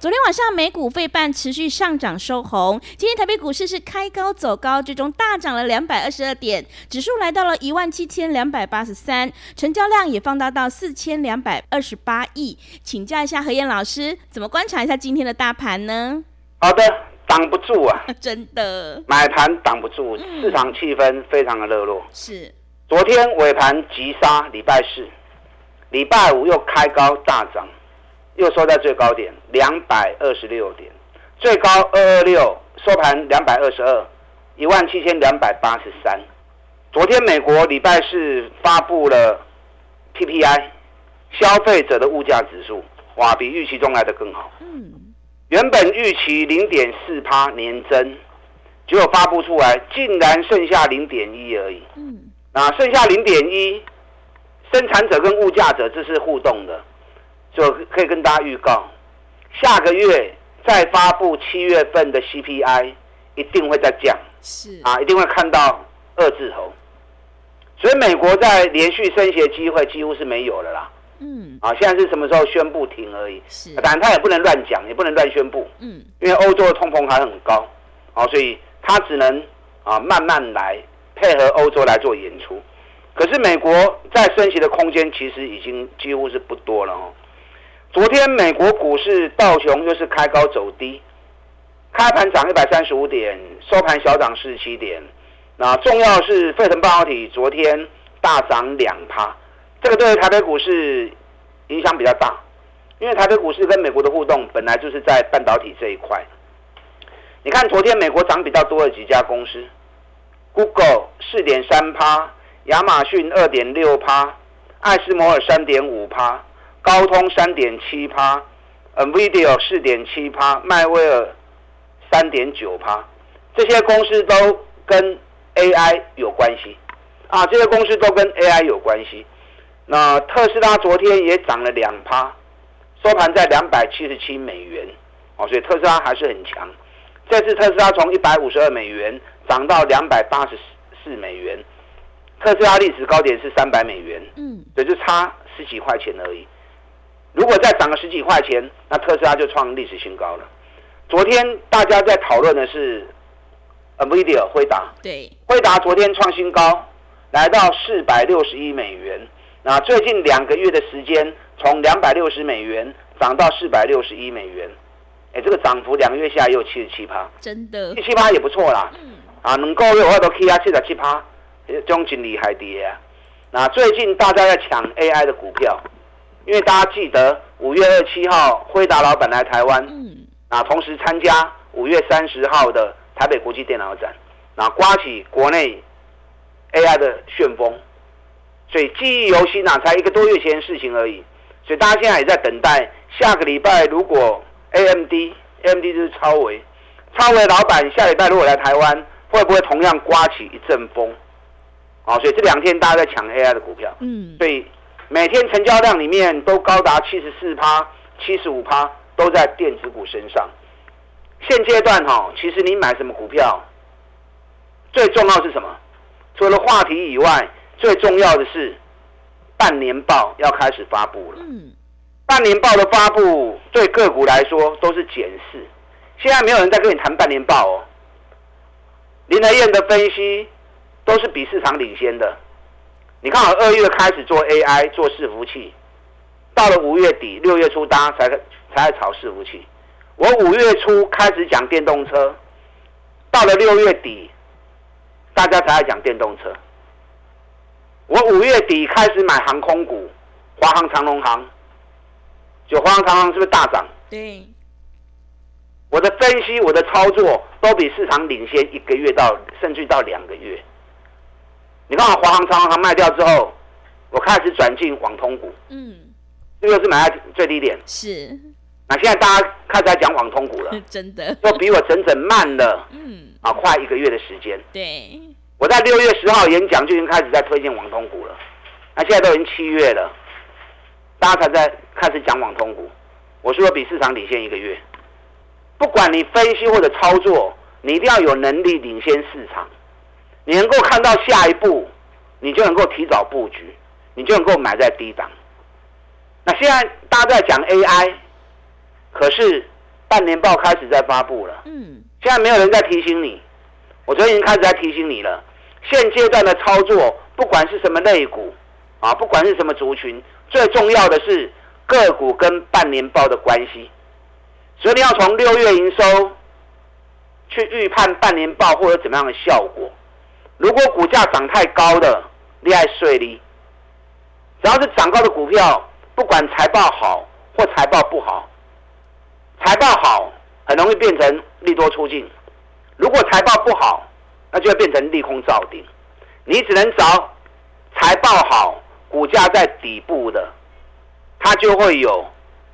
昨天晚上美股费半持续上涨收红，今天台北股市是开高走高，最终大涨了两百二十二点，指数来到了一万七千两百八十三，成交量也放大到四千两百二十八亿。请教一下何燕老师，怎么观察一下今天的大盘呢？好的，挡不住啊，真的，买盘挡不住，市场气氛非常的热络。是，昨天尾盘急杀，礼拜四、礼拜五又开高大涨。又收在最高点两百二十六点，最高二二六，收盘两百二十二，一万七千两百八十三。昨天美国礼拜四发布了 PPI，消费者的物价指数，哇，比预期中来的更好。嗯，原本预期零点四趴年增，结果发布出来竟然剩下零点一而已。嗯，那剩下零点一，生产者跟物价者这是互动的。就可以跟大家预告，下个月再发布七月份的 CPI，一定会再降，是啊，一定会看到二字头，所以美国在连续升息的机会几乎是没有了啦。嗯，啊，现在是什么时候宣布停而已？是，当然他也不能乱讲，也不能乱宣布。嗯，因为欧洲的通膨还很高，啊，所以他只能啊慢慢来，配合欧洲来做演出。可是美国在升息的空间其实已经几乎是不多了哦。昨天美国股市道琼又是开高走低，开盘涨一百三十五点，收盘小涨四十七点。那重要是费城半导体昨天大涨两趴，这个对台北股市影响比较大，因为台北股市跟美国的互动本来就是在半导体这一块。你看昨天美国涨比较多的几家公司，Google 四点三趴，亚马逊二点六趴，艾斯摩尔三点五趴。高通三点七趴，NVIDIA 四点七趴，迈威尔三点九趴，这些公司都跟 AI 有关系啊，这些公司都跟 AI 有关系。那特斯拉昨天也涨了两趴，收盘在两百七十七美元哦，所以特斯拉还是很强。这次特斯拉从一百五十二美元涨到两百八十四美元，特斯拉历史高点是三百美元，嗯，也就差十几块钱而已。如果再涨个十几块钱，那特斯拉就创历史新高了。昨天大家在讨论的是，NVIDIA 辉达，对，辉达昨天创新高，来到四百六十亿美元。那最近两个月的时间，从两百六十美元涨到四百六十一美元，哎，这个涨幅两个月下来也有七十七趴，真的，七七趴也不错啦。嗯，啊，能够月我都 K 啊七十七趴，这种经理还跌啊。那最近大家在抢 AI 的股票。因为大家记得五月二七号辉达老板来台湾，嗯，啊，同时参加五月三十号的台北国际电脑展，啊，刮起国内 AI 的旋风，所以记忆犹新啊，才一个多月前的事情而已，所以大家现在也在等待下个礼拜，如果 AMD，AMD 就是超维，超维老板下礼拜如果来台湾，会不会同样刮起一阵风？啊，所以这两天大家在抢 AI 的股票，嗯，所以。每天成交量里面都高达七十四趴、七十五趴，都在电子股身上。现阶段哈，其实你买什么股票，最重要是什么？除了话题以外，最重要的是半年报要开始发布了。嗯，半年报的发布对个股来说都是检视。现在没有人在跟你谈半年报哦。林德燕的分析都是比市场领先的。你看，好二月开始做 AI 做伺服器，到了五月底六月初，大家才才炒伺服器。我五月初开始讲电动车，到了六月底，大家才讲电动车。我五月底开始买航空股，华航、长龙航，就华航、长龙是不是大涨？对。我的分析，我的操作都比市场领先一个月到甚至到两个月。你看华航、长航航卖掉之后，我开始转进网通股，嗯，这个是买在最低点。是，那现在大家开始在讲网通股了，真的，都比我整整慢了嗯，啊快一个月的时间。对，我在六月十号演讲就已经开始在推荐网通股了，那现在都已经七月了，大家才在开始讲网通股。我说比市场领先一个月，不管你分析或者操作，你一定要有能力领先市场，你能够看到下一步，你就能够提早布局，你就能够买在低档。那现在大家在讲 AI，可是半年报开始在发布了。嗯，现在没有人在提醒你，我昨天已经开始在提醒你了。现阶段的操作，不管是什么类股啊，不管是什么族群，最重要的是个股跟半年报的关系。所以你要从六月营收去预判半年报或者怎么样的效果。如果股价涨太高的，厉害税利，只要是涨高的股票，不管财报好或财报不好，财报好很容易变成利多出尽，如果财报不好，那就会变成利空造顶。你只能找财报好、股价在底部的，它就会有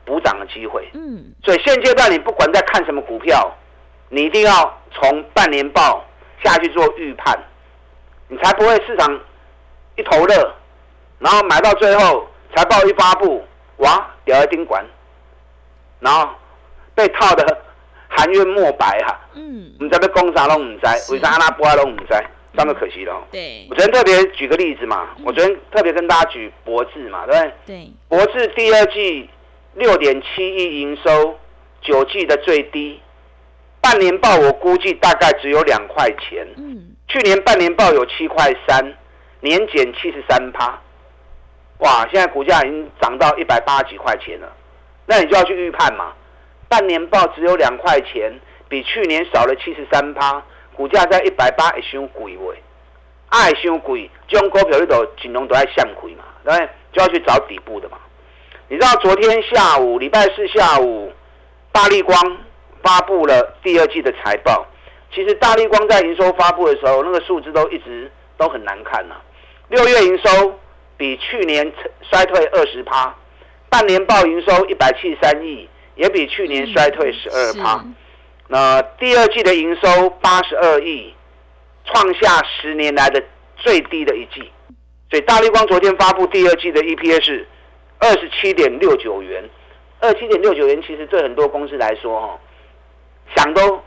补涨的机会。嗯，所以现阶段你不管在看什么股票，你一定要从半年报下去做预判，你才不会市场一头热，然后买到最后财报一发布，哇，掉一丁管，然后被套的含冤莫白哈、嗯，唔知要讲啥拢唔知，是。为啥阿拉波拢唔知，这么可惜了。对。我，昨天特别举个例子嘛，我昨天特别跟大家举博智嘛，对不对？对，博智第二季六点七亿营收，九季的最低，半年报我估计大概只有两块钱。嗯，去年半年报有七块三，年减七十三趴，哇！现在股价已经涨到一百八十几块钱了，那你就要去预判嘛。半年报只有两块钱，比去年少了七十三趴，股价在一百八，会伤贵喂，爱伤贵，这种股票你都尽量都爱向亏嘛，对不对？就要去找底部的嘛。你知道昨天下午，礼拜四下午，大力光发布了第二季的财报。其实大力光在营收发布的时候，那个数字都一直都很难看呐、六月营收比去年衰退二十趴，半年报营收一百七十三亿，也比去年衰退十二趴。那第二季的营收八十二亿，创下十年来的最低的一季。所以大力光昨天发布第二季的 EPS 二十七点六九元，二七点六九元，其实对很多公司来说，哈，想都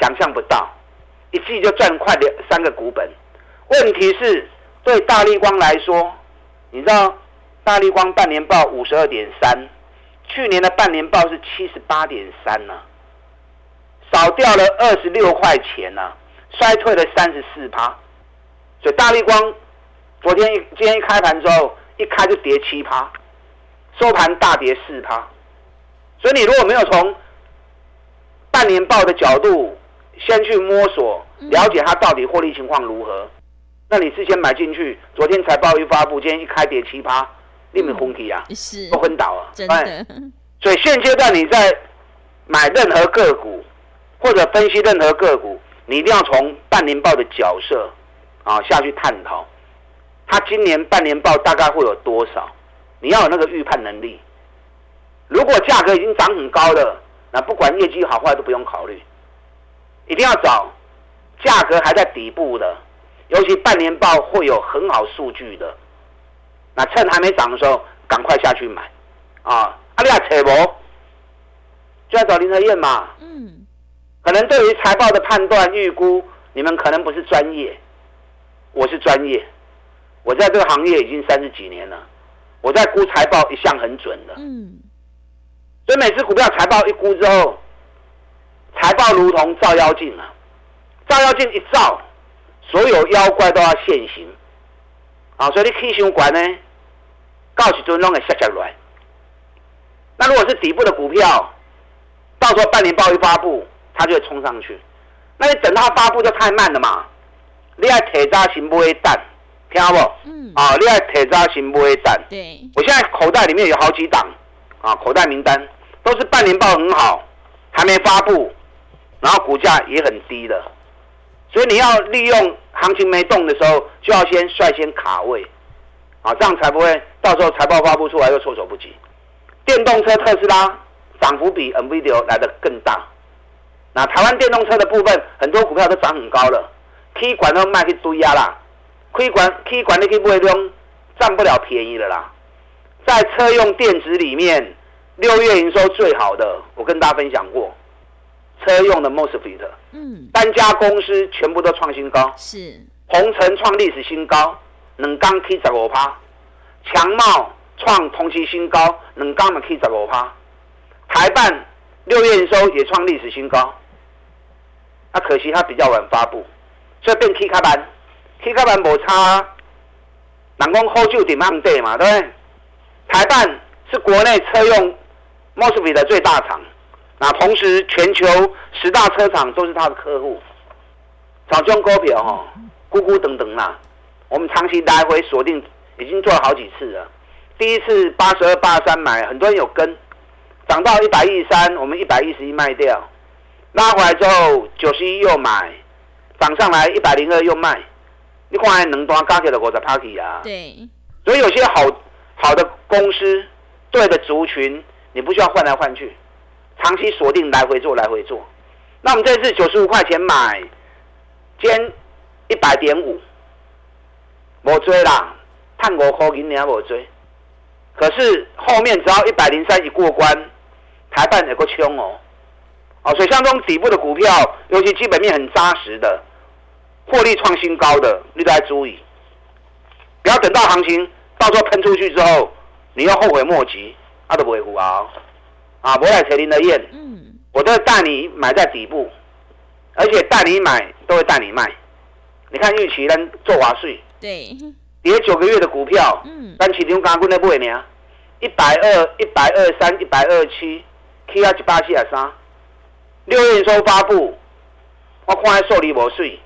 想象不到，一季就赚快两三个股本。问题是，对大力光来说，你知道大力光半年报五十二点三，去年的半年报是七十八点三呢，少掉了二十六块钱呢、衰退了三十四趴。所以大力光昨天一今天一开盘之后，一开就跌七趴，收盘大跌四趴。所以你如果没有从半年报的角度先去摸索了解它到底获利情况如何，那你事先买进去，昨天财报一发布，今天一开跌奇葩，你们昏体啊，是。都昏倒啊！真哎。的，所以现阶段你在买任何个股或者分析任何个股，你一定要从半年报的角色啊下去探讨，它今年半年报大概会有多少，你要有那个预判能力。如果价格已经涨很高了，那不管业绩好坏都不用考虑，一定要找价格还在底部的，尤其半年报会有很好数据的，那趁还没涨的时候赶快下去买。啊！啊，你要扯无，就要找林和燕嘛。嗯，可能对于财报的判断预估，你们可能不是专业，我是专业，我在这个行业已经三十几年了，我在估财报一向很准的。嗯，所以每次股票财报一估之后，财报如同照妖镜啊，照妖镜一照，所有妖怪都要现形啊！所以你起伤管呢，到时阵拢会下下来。那如果是底部的股票，到时候半年报一发布，它就会冲上去。那你等它发布就太慢了嘛？你爱铁渣型不会蛋，听到不？嗯，啊，你爱铁渣型不会蛋。对，我现在口袋里面有好几档啊，口袋名单都是半年报很好，还没发布，然后股价也很低的，所以你要利用行情没动的时候，就要先率先卡位，啊，这样才不会到时候财报发布出来又措手不及。电动车特斯拉涨幅比 NVIDIA 来的更大，那台湾电动车的部分，很多股票都涨很高了，K 管都卖去堆压啦，K 管 K 管你去买中占不了便宜了啦。在车用电子里面，六月营收最好的，我跟大家分享过，车用的 MOSFET，嗯，单家公司全部都创新高，是，红尘创历史新高，能刚 K 十五趴，强茂创同期新高，能刚嘛 K 十五趴，台办六月营收也创历史新高，那、可惜它比较晚发布，所以变 K 卡板，K 卡板无差，人讲好酒点暗地嘛，对不对？台办是国内车用 MOSFET 的最大厂，那同时全球十大车厂都是他的客户。早中股票哈，咕咕等等啦，我们长期来回锁定，已经做了好几次了。第一次八十二、八十三买，很多人有跟，涨到一百一十三，我们一百一十一卖掉，拉回来之后九十一又买，涨上来一百零二又卖，你看能多加起来五十 party 啊。对，所以有些好好的公司，对的族群，你不需要换来换去，长期锁定来回做来回做。那我们这次九十五块钱买，今一百点五，我追啦，探五块银你还没追。可是后面只要一百零三一过关，台办有个冲哦，哦，所以像这种底部的股票，尤其基本面很扎实的，获利创新高的，你都要注意，不要等到行情到时候喷出去之后，你又后悔莫及，啊都不会胡熬，啊，不会来扯林的燕，嗯，我都会带你买在底部，而且带你买都会带你卖。你看玉期咱做华税对，跌九个月的股票，嗯，咱起中刚刚那买呢，一百二、一百二三、一百二七，K 啊一百七啊三，六月营收发布，我看还受理无税，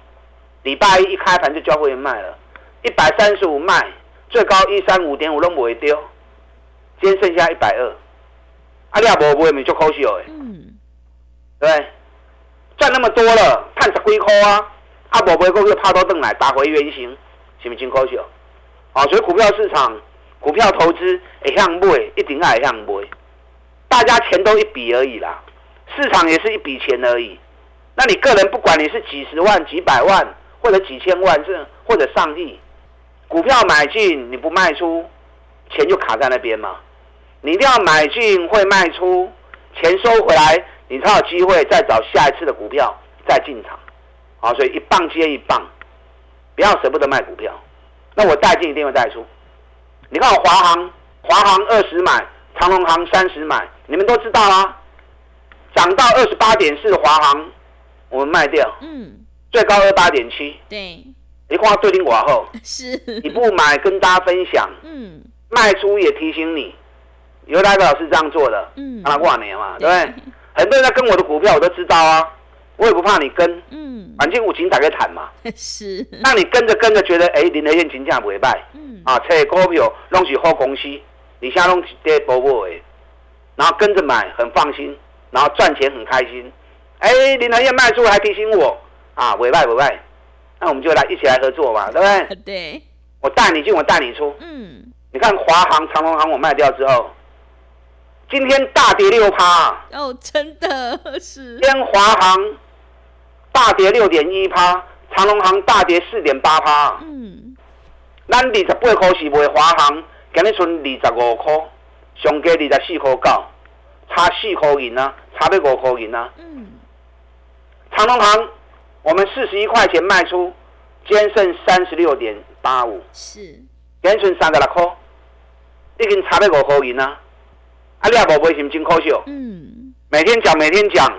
礼拜一一开盘就交会员卖了，一百三十五卖，最高一三五点五都不会丢，今天剩下一百二，啊你也无买，咪就可惜哦。嗯，对？赚那么多了，赚十几块啊！啊，无买股又怕都登来打回原形，是不是真可惜？啊，所以股票市场、股票投资会向买，一定爱向买。大家钱都一笔而已啦，市场也是一笔钱而已。那你个人不管你是几十万、几百万，或者几千万，这或者上亿，股票买进你不卖出，钱就卡在那边嘛。你一定要买进会卖出，钱收回来，你才有机会再找下一次的股票再进场。好，所以一棒接一棒，不要舍不得卖股票。那我带进一定会带出。你看我华航，华航二十买，长隆航三十买，你们都知道啦。涨到二十八点四的华航，我们卖掉，嗯，最高二八点七。对，你看对顶寡后，是，你不买跟大家分享，嗯，卖出也提醒你。有哪个老师这样做的？嗯让他挂年嘛，对不对？很多人在跟我的股票，我都知道啊，我也不怕你跟，嗯，反正我请打开谈嘛。是，那你跟着跟着觉得，哎，林德燕金价不会败嗯，啊，这股票拢是好公司，你现在拢是跌波波的，然后跟着买很放心，然后赚钱很开心。哎，林德燕卖出还提醒我啊，不会败不会败，那我们就来一起来合作嘛，对不对？对，我带你进，我带你出。嗯，你看华航、长隆航我卖掉之后，今天大跌六趴，哦，真的 是今，天华航大跌六点一趴，长隆航大跌四点八趴。嗯，咱二十八块是卖华航，今日剩二十五块，上加二十四块九，差四块银啊，差要五块银啊。嗯，长隆航我们四十一块钱卖出，今天剩三十六点八五，是，今天剩三十六块，已经差要五块银啊。啊，你也无买，是不是真可惜？嗯，每天讲，每天讲，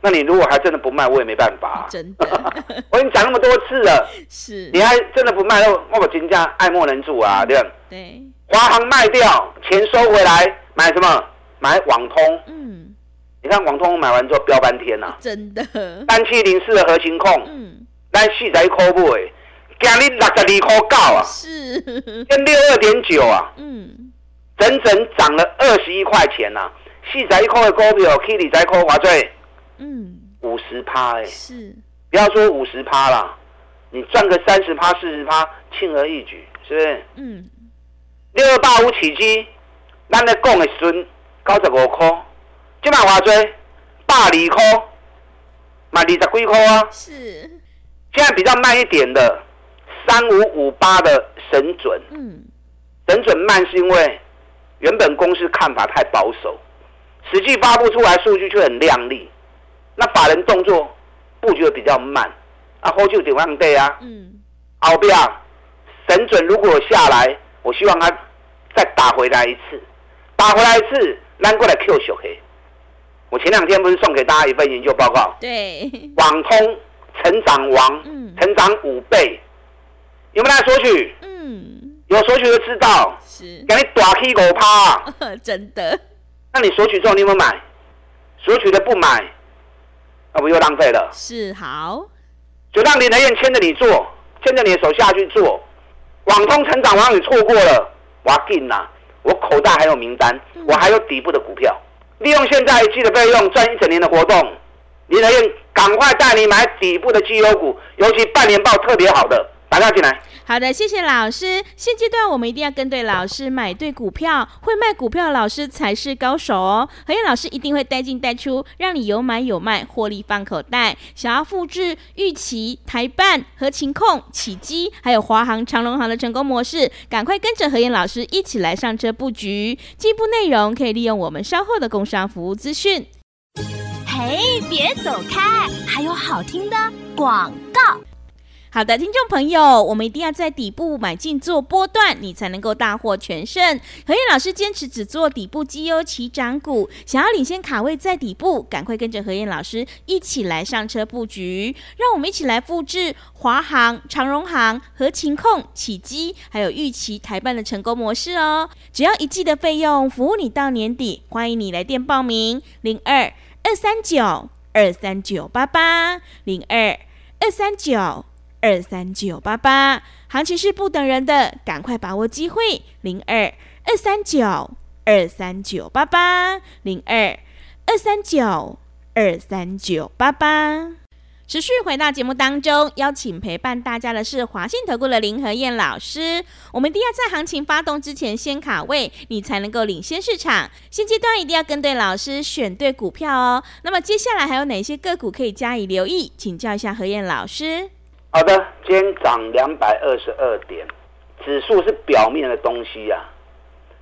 那你如果还真的不卖，我也没办法、真的。我已经讲那么多次了，是。你，还真的不卖，那我我金价爱莫能助啊，对吧？对，华航卖掉，钱收回来，买什么？买网通。嗯，你看网通买完之后飙半天呐、啊，真的，三七零四的核心控，嗯，咱四十一块买，今日六十二块九啊，是，跟六二点九啊，嗯，整整涨了二十一块钱呐、啊。四十一块的股票，去二十一块偌济，嗯，五十趴哎，是，不要说五十趴啦，你赚个三十趴、四十趴，轻而易举，是不是？嗯，六二八五起基，咱咧讲的时阵九十五块，即卖华最？百二块，买二十几块啊。是，现在比较慢一点的，三五五八的神准，嗯，神准慢是因为原本公司看法太保守，实际发布出来数据却很亮丽，那法人动作布局的比较慢，啊，后就点样对啊？嗯，后边神准如果下来，我希望他再打回来一次，打回来一次，拉过来 Q 小黑。我前两天不是送给大家一份研究报告，对，网通成长王，嗯。成长五倍，有没有来索取？嗯，有索取就知道，是，给你打 K 狗趴。真的，那你索取之后你有没有买？索取的不买，那不又浪费了？是好，就让林德燕牵着你做，牵着你的手下去做。网通成长王你错过了，我要进呐！我口袋还有名单，我还有底部的股票，利用现在一季的费用赚一整年的活动。林德燕赶快带你买底部的绩优股，尤其半年报特别好的，打电话进来。好的，谢谢老师。现阶段我们一定要跟对老师，买对股票，会卖股票的老师才是高手哦。何燕老师一定会带进带出，让你有买有卖，获利放口袋。想要复制玉期、台办、和勤控、起基，还有华航、长隆航的成功模式，赶快跟着何燕老师一起来上车布局。进一步内容可以利用我们稍后的工商服务资讯。嘿，别走开，还有好听的广告。好的，听众朋友，我们一定要在底部买进做波段，你才能够大获全胜。何燕老师坚持只做底部绩优起涨股，想要领先卡位在底部，赶快跟着何燕老师一起来上车布局。让我们一起来复制华航、长荣航、和勤控、起基，还有预期台办的成功模式哦。只要一季的费用，服务你到年底。欢迎你来电报名：零二二三九二三九八八零二二三九。二三九八八，行情是不等人的，赶快把握机会。零二二三九二三九八八，零二二三九二三九八八。持续回到节目当中，邀请陪伴大家的是华信投顾的林和燕老师。我们一定要在行情发动之前先卡位，你才能够领先市场。现阶段一定要跟对老师，选对股票哦。那么接下来还有哪些个股可以加以留意？请教一下何燕老师。好的，今天涨两百二十二点，指数是表面的东西呀、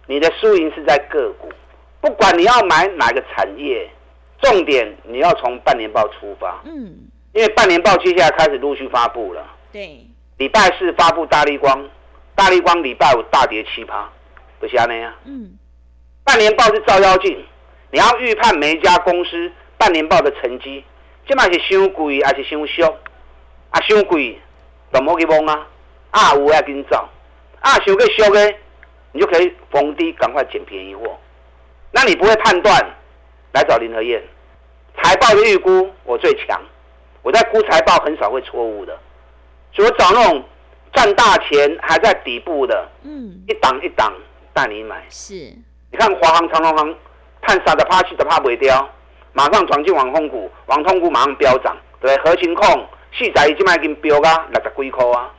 你的输赢是在个股，不管你要买哪个产业，重点你要从半年报出发，嗯，因为半年报接下来开始陆续发布了。对，礼拜四发布大力光，大力光礼拜五大跌七趴，不是安尼啊？嗯，半年报是照妖镜，你要预判每一家公司半年报的成绩，这嘛是伤贵还是伤俗？啊，伤贵就莫去摸啊，啊有要紧走，啊想去俗的，你就可以逢低赶快捡便宜货。那你不会判断，来找林和燕。财报的预估我最强，我在估财报很少会错误的，所以我找那种赚大钱还在底部的，嗯，一档一档带你买。是，你看华航、长隆航，探三的趴七的趴不掉，马上转进网通股，网通股马上飙涨，对不对？合情控四十一，即卖已经飙到六十几块啊，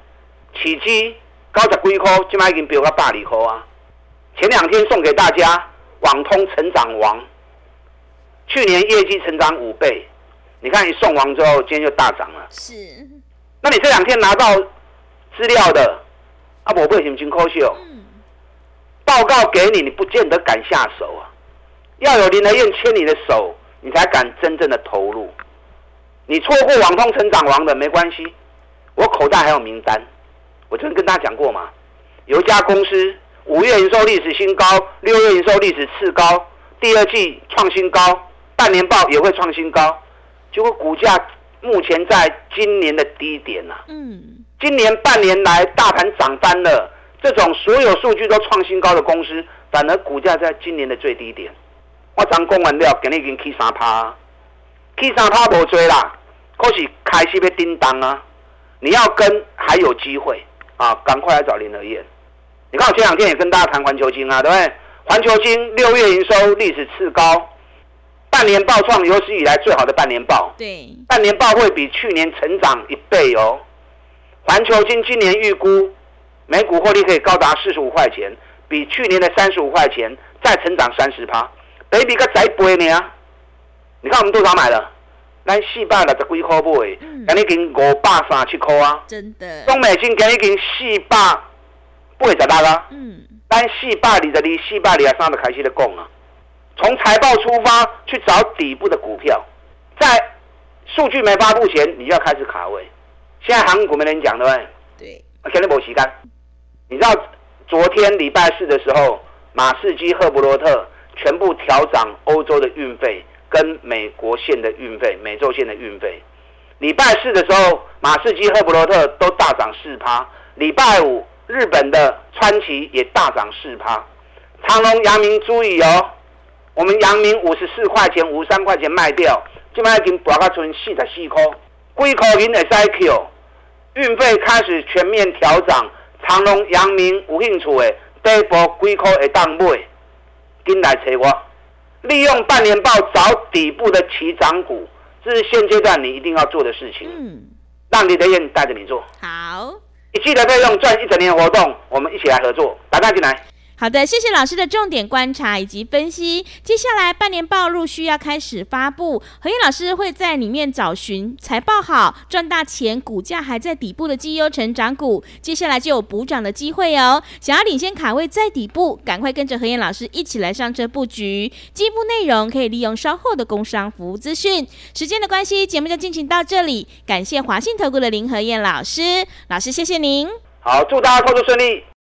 起基九十几块，即卖已经飙到百二块啊。前两天送给大家网通成长王，去年业绩成长五倍，你看你送完之后，今天就大涨了。是，那你这两天拿到资料的，啊，我为什么真可惜哦？嗯，报告给你，你不见得敢下手啊。要有林德燕牵你的手，你才敢真正的投入。你错过网通成长王的没关系，我口袋还有名单。我昨天跟大家讲过嘛，有一家公司五月营收历史新高，六月营收历史次高，第二季创新高，半年报也会创新高，结果股价目前在今年的低点呐、嗯，今年半年来大盘涨翻了，这种所有数据都创新高的公司，反而股价在今年的最低点。我刚讲完了，今日已经起三趴，起三趴无追啦，可是开始要叮当啊！你要跟还有机会啊，赶快来找林德燕。你看我前两天也跟大家谈环球金啊，对不对？环球金六月营收历史次高，半年报创有史以来最好的半年报。对，半年报会比去年成长一倍哦。环球金今年预估每股获利可以高达四十五块钱，比去年的三十五块钱再成长三十趴，Baby 个仔倍呢。你看我们多少买了？咱四百六十几块买，今已经五百三七块啊。真的。中美金今已经四百八十六啊。嗯。咱四百二十二、四百二十三就开始在讲啊。从财报出发去找底部的股票，在数据没发布前，你就要开始卡位。现在韩股没人讲对不对？对。肯定没时间。你知道昨天礼拜四的时候，马士基、赫伯罗特全部调涨欧洲的运费跟美国线的运费、美洲线的运费。礼拜四的时候，马士基、赫伯罗特都大涨四趴。礼拜五，日本的川崎也大涨四趴。长隆、阳明注意哦。我们阳明五十四块钱、五十三块钱卖掉，今麦已经博到存四十四块，几块银的 SIQ，运费开始全面调涨，长隆、阳明有兴趣的，第一波几块会当买，紧来找我，利用半年报找底部的起涨股，这是现阶段你一定要做的事情。嗯，让李德燕带着你做。好，你记得费用赚一整年活动，我们一起来合作，打单进来。好的，谢谢老师的重点观察以及分析。接下来半年报陆续要开始发布，何燕老师会在里面找寻财报好、赚大钱、股价还在底部的绩优成长股，接下来就有补涨的机会哦。想要领先卡位在底部，赶快跟着何燕老师一起来上车布局。进一步内容可以利用稍后的工商服务资讯。时间的关系，节目就进行到这里。感谢华信投顾的林何燕老师，老师谢谢您。好，祝大家工作顺利。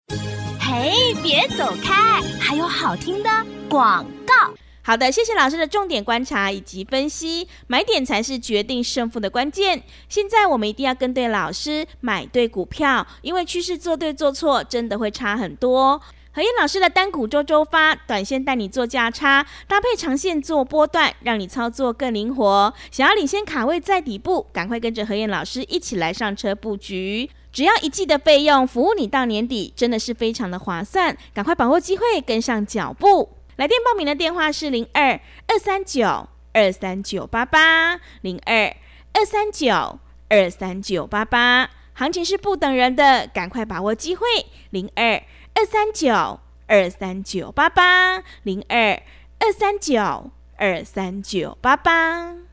嘿，别走开！还有好听的广告。好的，谢谢老师的重点观察以及分析。买点才是决定胜负的关键。现在我们一定要跟对老师，买对股票，因为趋势做对做错真的会差很多。何燕老师的单股周周发，短线带你做价差，搭配长线做波段，让你操作更灵活。想要领先卡位在底部，赶快跟着何燕老师一起来上车布局。只要一季的费用，服务你到年底，真的是非常的划算。赶快把握机会，跟上脚步。来电报名的电话是零二二三九二三九八八零二二三九二三九八八。行情是不等人的，赶快把握机会。零二二三九二三九八八零二二三九二三九八八。